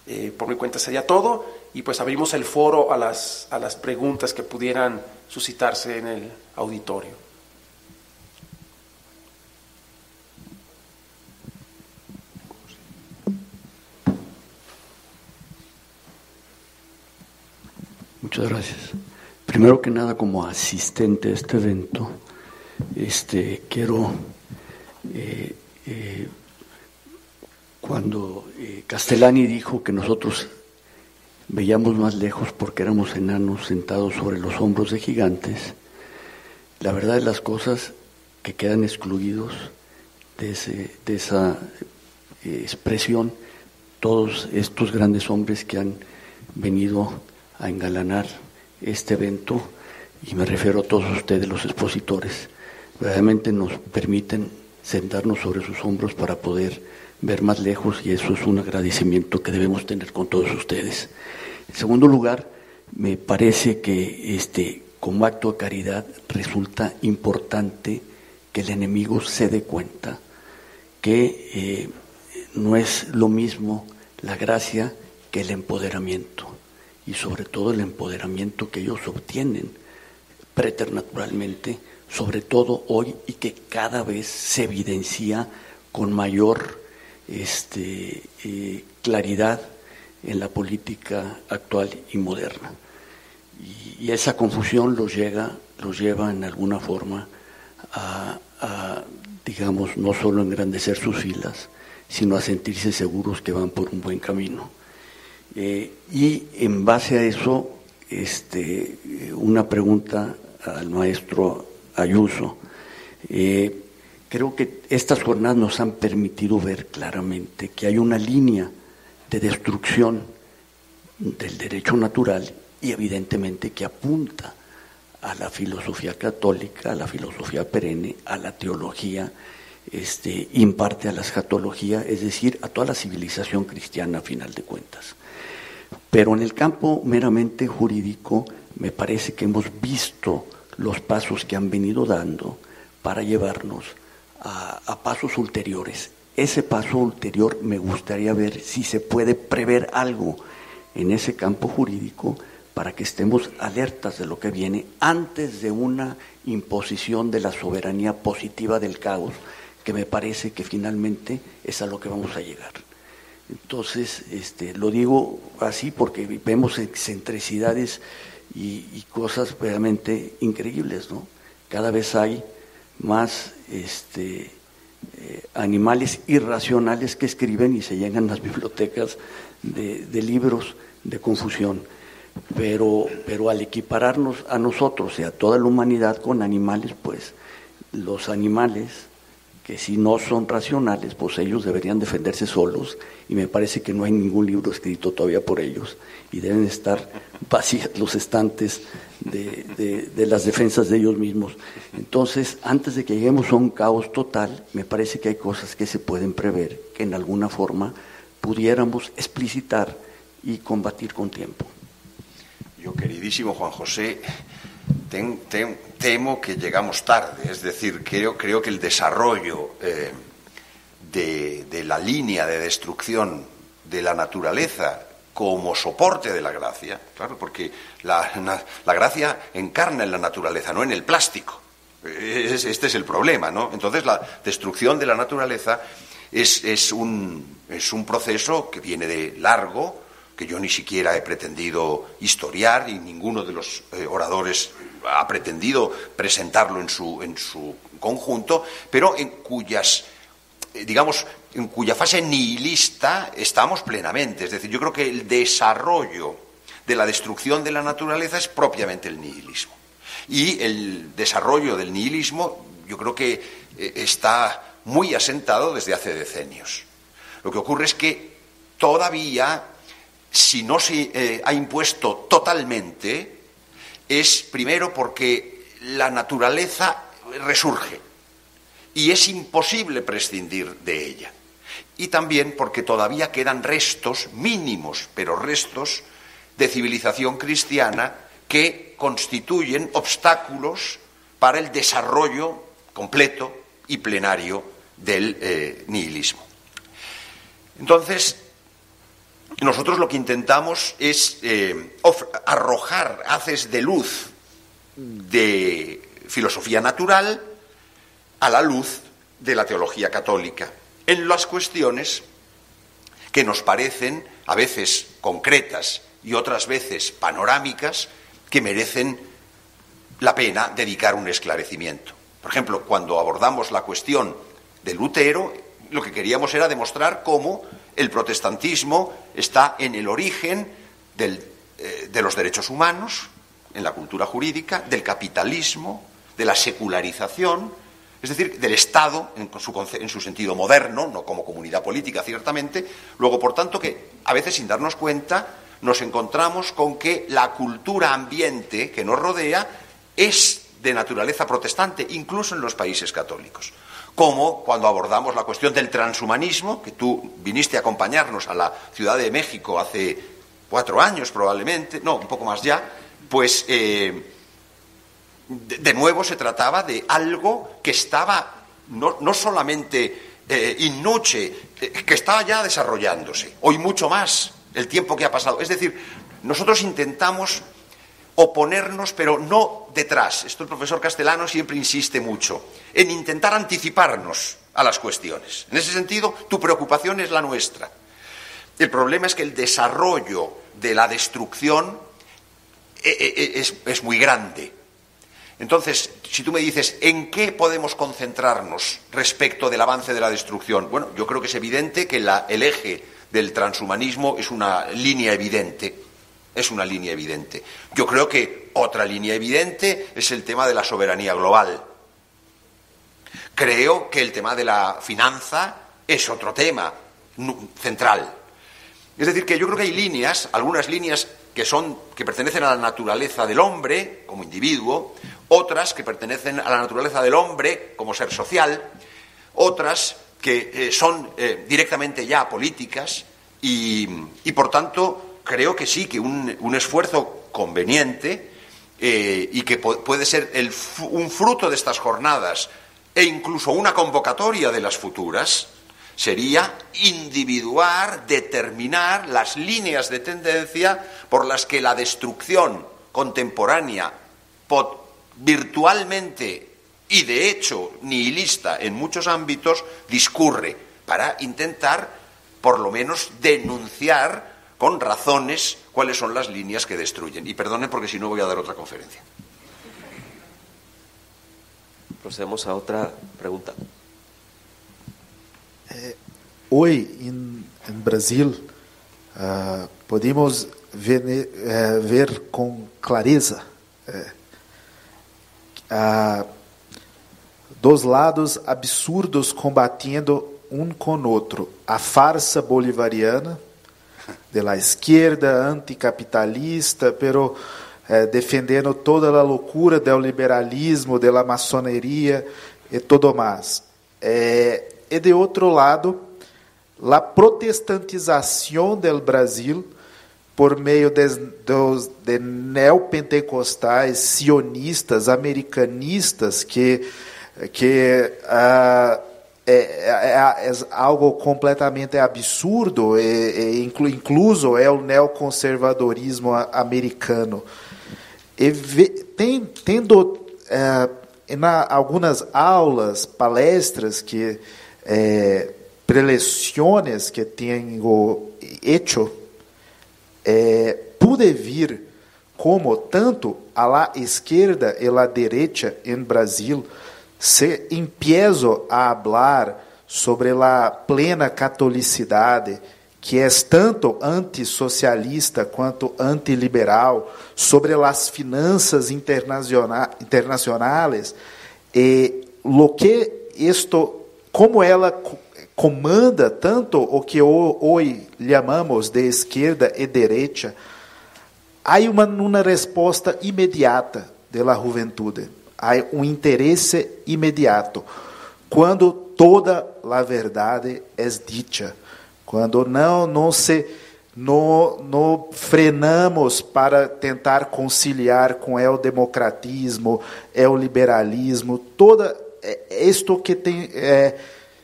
Eh, por mi cuenta sería todo y pues abrimos el foro a las, a las preguntas que pudieran suscitarse en el auditorio. Muchas gracias. Primero que nada, como asistente a este evento, este, quiero, eh, eh, cuando eh, Castellani dijo que nosotros veíamos más lejos porque éramos enanos sentados sobre los hombros de gigantes, la verdad de las cosas que quedan excluidos de, ese, de esa expresión, todos estos grandes hombres que han venido a engalanar este evento y me refiero a todos ustedes, los expositores, realmente nos permiten sentarnos sobre sus hombros para poder ver más lejos y eso es un agradecimiento que debemos tener con todos ustedes. En segundo lugar, me parece que este, como acto de caridad resulta importante que el enemigo se dé cuenta que eh, no es lo mismo la gracia que el empoderamiento y sobre todo el empoderamiento que ellos obtienen preternaturalmente, sobre todo hoy y que cada vez se evidencia con mayor este, eh, claridad en la política actual y moderna. Y, esa confusión los, llega, los lleva en alguna forma a, a, digamos, no solo engrandecer sus filas, sino a sentirse seguros que van por un buen camino. Eh, y en base a eso, este, una pregunta al maestro Ayuso. Eh, creo que estas jornadas nos han permitido ver claramente que hay una línea de destrucción del derecho natural y evidentemente que apunta a la filosofía católica, a la filosofía perenne, a la teología este, imparte a la escatología, es decir, a toda la civilización cristiana a final de cuentas. Pero en el campo meramente jurídico me parece que hemos visto los pasos que han venido dando para llevarnos a, pasos ulteriores. Ese paso ulterior me gustaría ver si se puede prever algo en ese campo jurídico para que estemos alertas de lo que viene antes de una imposición de la soberanía positiva del caos, que me parece que finalmente es a lo que vamos a llegar. Entonces, este, lo digo así porque vemos excentricidades y, cosas realmente increíbles, ¿no? Cada vez hay más este, eh, animales irracionales que escriben y se llenan las bibliotecas de, libros de confusión. Pero, pero al equipararnos a nosotros y a toda la humanidad con animales, pues los animales que si no son racionales, pues ellos deberían defenderse solos y me parece que no hay ningún libro escrito todavía por ellos y deben estar vacíos los estantes de, de, las defensas de ellos mismos. Entonces, antes de que lleguemos a un caos total, me parece que hay cosas que se pueden prever, que en alguna forma pudiéramos explicitar y combatir con tiempo. Yo, queridísimo Juan José, temo que llegamos tarde, es decir, creo, creo que el desarrollo eh, de, la línea de destrucción de la naturaleza como soporte de la gracia, claro, porque la, gracia encarna en la naturaleza, no en el plástico. este es el problema, ¿no? Entonces la destrucción de la naturaleza es, un, es un proceso que viene de largo, que yo ni siquiera he pretendido historiar y ninguno de los eh, oradores ha pretendido presentarlo en su, en su conjunto, pero en cuyas, eh, digamos, en cuya fase nihilista estamos plenamente. Es decir, yo creo que el desarrollo de la destrucción de la naturaleza es propiamente el nihilismo. Y el desarrollo del nihilismo yo creo que eh, está muy asentado desde hace decenios. Lo que ocurre es que todavía si no se eh, ha impuesto totalmente, es primero porque la naturaleza resurge y es imposible prescindir de ella. Y también porque todavía quedan restos mínimos, pero restos de civilización cristiana que constituyen obstáculos para el desarrollo completo y plenario del eh, nihilismo. Entonces, nosotros lo que intentamos es eh, arrojar haces de luz de filosofía natural a la luz de la teología católica en las cuestiones que nos parecen a veces concretas y otras veces panorámicas que merecen la pena dedicar un esclarecimiento. Por ejemplo, cuando abordamos la cuestión de Lutero, lo que queríamos era demostrar cómo el protestantismo está en el origen eh, de los derechos humanos, en la cultura jurídica, del capitalismo, de la secularización, es decir, del Estado en su, en su, sentido moderno, no como comunidad política, ciertamente. Luego, por tanto, que a veces sin darnos cuenta nos encontramos con que la cultura ambiente que nos rodea es de naturaleza protestante, incluso en los países católicos como cuando abordamos la cuestión del transhumanismo, que tú viniste a acompañarnos a la Ciudad de México hace cuatro años probablemente, no, un poco más ya, pues eh, de, nuevo se trataba de algo que estaba no, solamente eh, in eh, que estaba ya desarrollándose, hoy mucho más el tiempo que ha pasado. Es decir, nosotros intentamos oponernos, pero no detrás. Esto el profesor Castellano siempre insiste mucho, en intentar anticiparnos a las cuestiones. En ese sentido, tu preocupación es la nuestra. El problema es que el desarrollo de la destrucción eh, eh, eh, es, muy grande. Entonces, si tú me dices, ¿en qué podemos concentrarnos respecto del avance de la destrucción? Bueno, yo creo que es evidente que el eje del transhumanismo es una línea evidente es una línea evidente. Yo creo que otra línea evidente es el tema de la soberanía global. Creo que el tema de la finanza es otro tema central. Es decir, que yo creo que hay líneas, algunas líneas que son que pertenecen a la naturaleza del hombre como individuo, otras que pertenecen a la naturaleza del hombre como ser social, otras que eh, son eh, directamente ya políticas y, por tanto, creo que sí, que un, esfuerzo conveniente eh, y que puede ser un fruto de estas jornadas e incluso una convocatoria de las futuras, sería individuar, determinar las líneas de tendencia por las que la destrucción contemporánea virtualmente y de hecho nihilista en muchos ámbitos discurre para intentar por lo menos denunciar con razones cuáles son las líneas que destruyen. Y perdonen porque si no voy a dar otra conferencia. Procedemos a otra pregunta. Eh, hoy en, Brasil uh, podemos ver, uh, ver, con clareza uh, dos lados absurdos combatendo um com outro. A farsa bolivariana de la esquerda anticapitalista, pero eh, defendendo toda a loucura do liberalismo, da maçoneria e tudo mais. Eh, e de outro lado, a protestantização do Brasil por meio de, dos de neopentecostais, sionistas, americanistas que que uh, é, é, é, algo completamente absurdo, e, inclu, incluso é o neoconservadorismo americano. Ve, tem, tendo é, na algumas aulas, palestras que é, preleções que tenho hecho, é, pude vir como tanto a la esquerda e a direita em Brasil se empiezo a hablar sobre a plena catolicidade, que é tanto antissocialista quanto antiliberal, sobre as finanças internacionais, e lo que isto, como ela comanda tanto o que hoje chamamos de esquerda e direita, há uma, uma resposta imediata da juventude um interesse imediato. Quando toda a verdade é dita, quando não, não se não, não frenamos para tentar conciliar com o democratismo, o liberalismo, toda é, isto que tem é,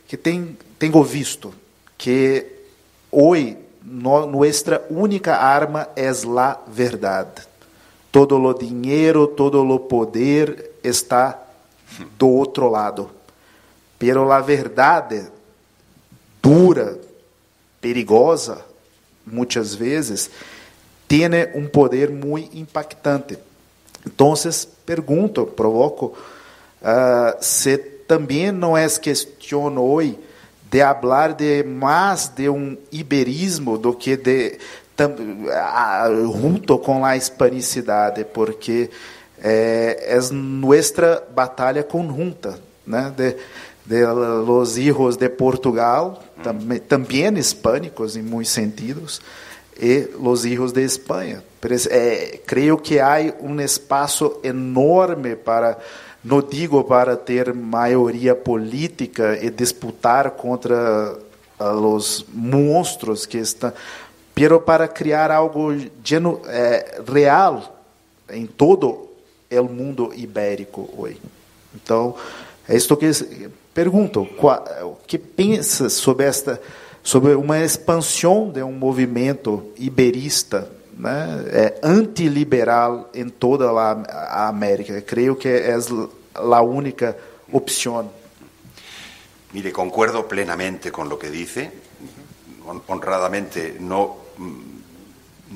que tem tenho visto que hoje nossa única arma é a verdade. Todo o dinheiro, todo o poder está do outro lado. Pero a verdade dura, perigosa, muitas vezes, tem um poder muito impactante. Então, pergunto, provoco, uh, se também não é questão hoje de falar de mais de um iberismo do que de uh, junto com a hispanicidade, porque é, é nossa batalha conjunta, né? De, de los hijos de Portugal, também, também hispânicos em muitos sentidos, e los hijos de Espanha. É, creio que há um espaço enorme para, não digo para ter maioria política e disputar contra uh, os monstros que estão, pero para criar algo genu, é, real em todo é o mundo ibérico hoje. Então, é isso que pergunto, o que pensa sobre esta sobre uma expansão de um movimento iberista, né, é, antiliberal em toda a, América. Creio que é a única opção. Mire, concuerdo plenamente com o que dice. Honradamente, no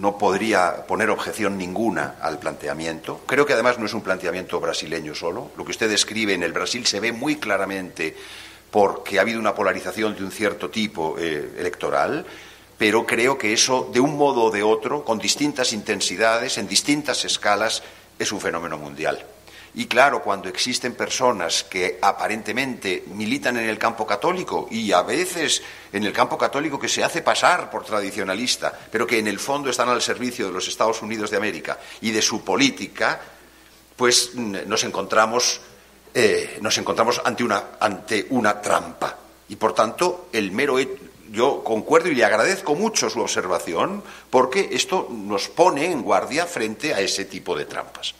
no podría poner objeción ninguna al planteamiento. Creo que además no es un planteamiento brasileño solo. Lo que usted describe en el Brasil se ve muy claramente porque ha habido una polarización de un cierto tipo eh, electoral, pero creo que eso, de un modo o de otro, con distintas intensidades, en distintas escalas, es un fenómeno mundial. Y claro, cuando existen personas que aparentemente militan en el campo católico y a veces en el campo católico que se hace pasar por tradicionalista, pero que en el fondo están al servicio de los Estados Unidos de América y de su política, pues nos encontramos eh, nos encontramos ante una, ante una trampa. Y por tanto, el mero yo concuerdo y le agradezco mucho su observación porque esto nos pone en guardia frente a ese tipo de trampas.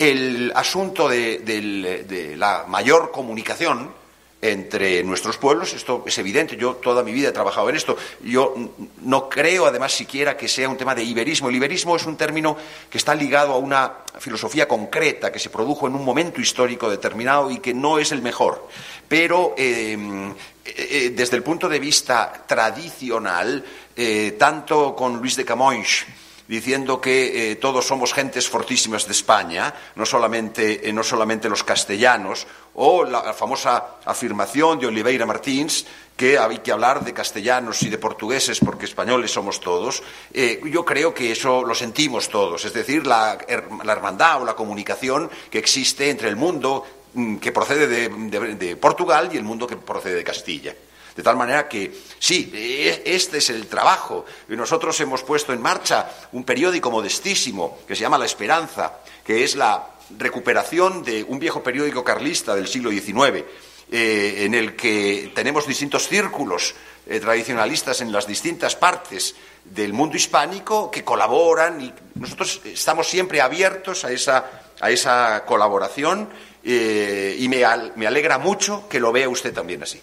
El asunto de la mayor comunicación entre nuestros pueblos, esto es evidente, yo toda mi vida he trabajado en esto, yo no creo además siquiera que sea un tema de iberismo, el iberismo es un término que está ligado a una filosofía concreta que se produjo en un momento histórico determinado y que no es el mejor, pero em, eh, eh, desde el punto de vista tradicional, eh, tanto con Luis de Camões, diciendo que todos somos gentes fortísimas de España, no solamente, no solamente los castellanos, o la famosa afirmación de Oliveira Martins que hay que hablar de castellanos y de portugueses porque españoles somos todos, eh, yo creo que eso lo sentimos todos, es decir, la, hermandad o la comunicación que existe entre el mundo mm, que procede de, Portugal y el mundo que procede de Castilla. De tal manera que, sí, e, este es el trabajo. Nosotros hemos puesto en marcha un periódico modestísimo que se llama La Esperanza, que es la recuperación de un viejo periódico carlista del siglo XIX, eh, en el que tenemos distintos círculos eh, tradicionalistas en las distintas partes del mundo hispánico que colaboran y nosotros estamos siempre abiertos a esa, colaboración eh, y me alegra mucho que lo vea usted también así.